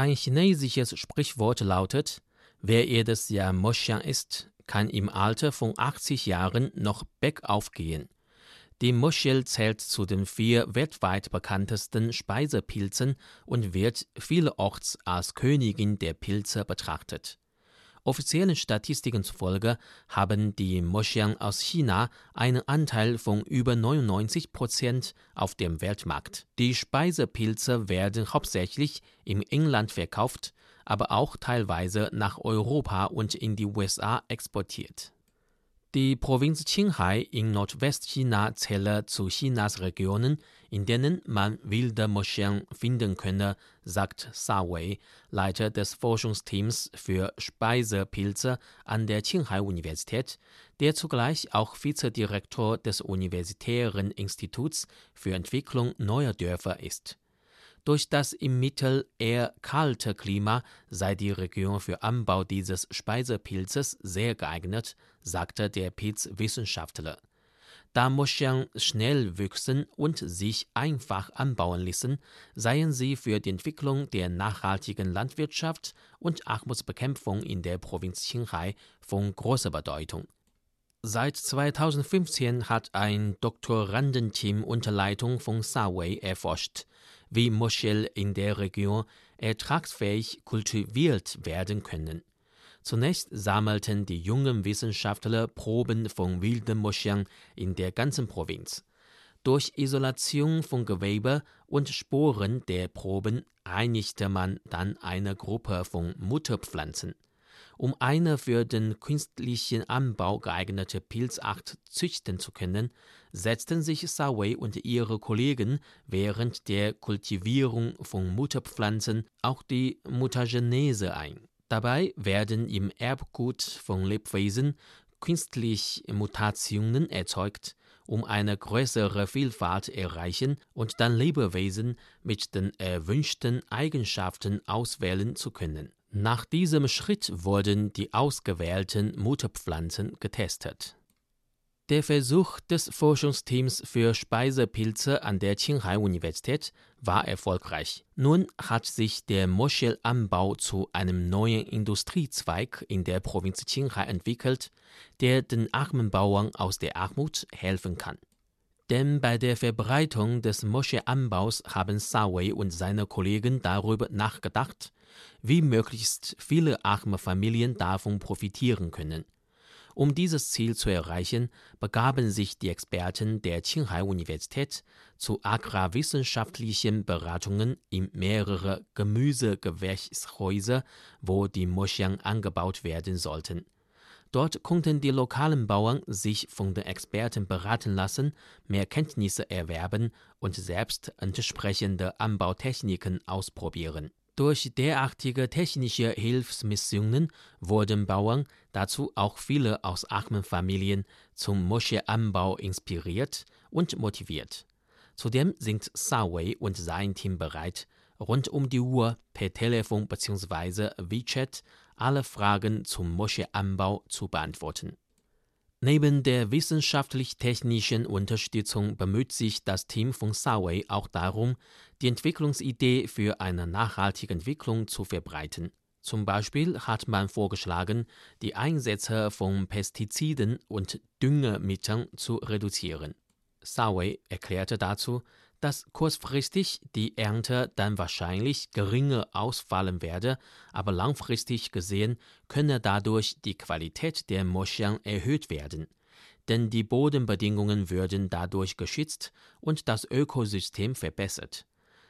Ein chinesisches Sprichwort lautet, wer jedes Jahr Moxian isst, kann im Alter von 80 Jahren noch bergauf gehen. Die Muschel zählt zu den vier weltweit bekanntesten Speisepilzen und wird vielerorts als Königin der Pilze betrachtet. Offiziellen Statistiken zufolge haben die Moxian aus China einen Anteil von über 99 Prozent auf dem Weltmarkt. Die Speisepilze werden hauptsächlich im Inland verkauft, aber auch teilweise nach Europa und in die USA exportiert. Die Provinz Qinghai in Nordwestchina zähle zu Chinas Regionen, in denen man wilde Moscheen finden könne, sagt Sa Wei, Leiter des Forschungsteams für Speisepilze an der Qinghai-Universität, der zugleich auch Vizedirektor des Universitären Instituts für Entwicklung neuer Dörfer ist. Durch das im Mittel eher kalte Klima sei die Region für Anbau dieses Speisepilzes sehr geeignet, sagte der Pilzwissenschaftler. Da Moschern schnell wüchsen und sich einfach anbauen ließen, seien sie für die Entwicklung der nachhaltigen Landwirtschaft und Armutsbekämpfung in der Provinz Qinghai von großer Bedeutung. Seit 2015 hat ein Doktorandenteam unter Leitung von Sawei erforscht, wie Muschel in der Region ertragsfähig kultiviert werden können. Zunächst sammelten die jungen Wissenschaftler Proben von wilden Muscheln in der ganzen Provinz. Durch Isolation von Gewebe und Sporen der Proben einigte man dann eine Gruppe von Mutterpflanzen. Um eine für den künstlichen Anbau geeignete Pilzart züchten zu können, setzten sich Sawei und ihre Kollegen während der Kultivierung von Mutterpflanzen auch die Mutagenese ein. Dabei werden im Erbgut von Lebewesen künstlich Mutationen erzeugt, um eine größere Vielfalt erreichen und dann Lebewesen mit den erwünschten Eigenschaften auswählen zu können. Nach diesem Schritt wurden die ausgewählten Mutterpflanzen getestet. Der Versuch des Forschungsteams für Speisepilze an der Qinghai-Universität war erfolgreich. Nun hat sich der Moschelanbau zu einem neuen Industriezweig in der Provinz Qinghai entwickelt, der den armen Bauern aus der Armut helfen kann. Denn bei der Verbreitung des Moscheanbaus haben Sawei und seine Kollegen darüber nachgedacht, wie möglichst viele arme Familien davon profitieren können. Um dieses Ziel zu erreichen, begaben sich die Experten der Qinghai-Universität zu agrarwissenschaftlichen Beratungen in mehrere Gemüsegewächshäuser, wo die Moschean angebaut werden sollten. Dort konnten die lokalen Bauern sich von den Experten beraten lassen, mehr Kenntnisse erwerben und selbst entsprechende Anbautechniken ausprobieren. Durch derartige technische Hilfsmissionen wurden Bauern, dazu auch viele aus armen Familien, zum Moscheeanbau inspiriert und motiviert. Zudem sind Sawei und sein Team bereit, rund um die Uhr per Telefon bzw. WeChat alle Fragen zum Moscheeanbau zu beantworten. Neben der wissenschaftlich-technischen Unterstützung bemüht sich das Team von Sawei auch darum, die Entwicklungsidee für eine nachhaltige Entwicklung zu verbreiten. Zum Beispiel hat man vorgeschlagen, die Einsätze von Pestiziden und Düngemitteln zu reduzieren. Sawei erklärte dazu, dass kurzfristig die Ernte dann wahrscheinlich geringer ausfallen werde, aber langfristig gesehen könne dadurch die Qualität der Moscheen erhöht werden. Denn die Bodenbedingungen würden dadurch geschützt und das Ökosystem verbessert.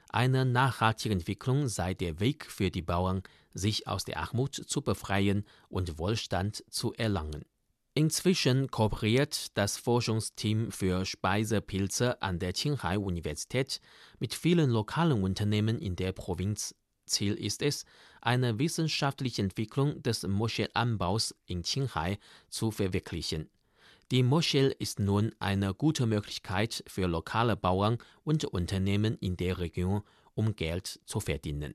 Eine nachhaltige Entwicklung sei der Weg für die Bauern, sich aus der Armut zu befreien und Wohlstand zu erlangen. Inzwischen kooperiert das Forschungsteam für Speisepilze an der Qinghai-Universität mit vielen lokalen Unternehmen in der Provinz. Ziel ist es, eine wissenschaftliche Entwicklung des Moschelanbaus in Qinghai zu verwirklichen. Die Moschel ist nun eine gute Möglichkeit für lokale Bauern und Unternehmen in der Region, um Geld zu verdienen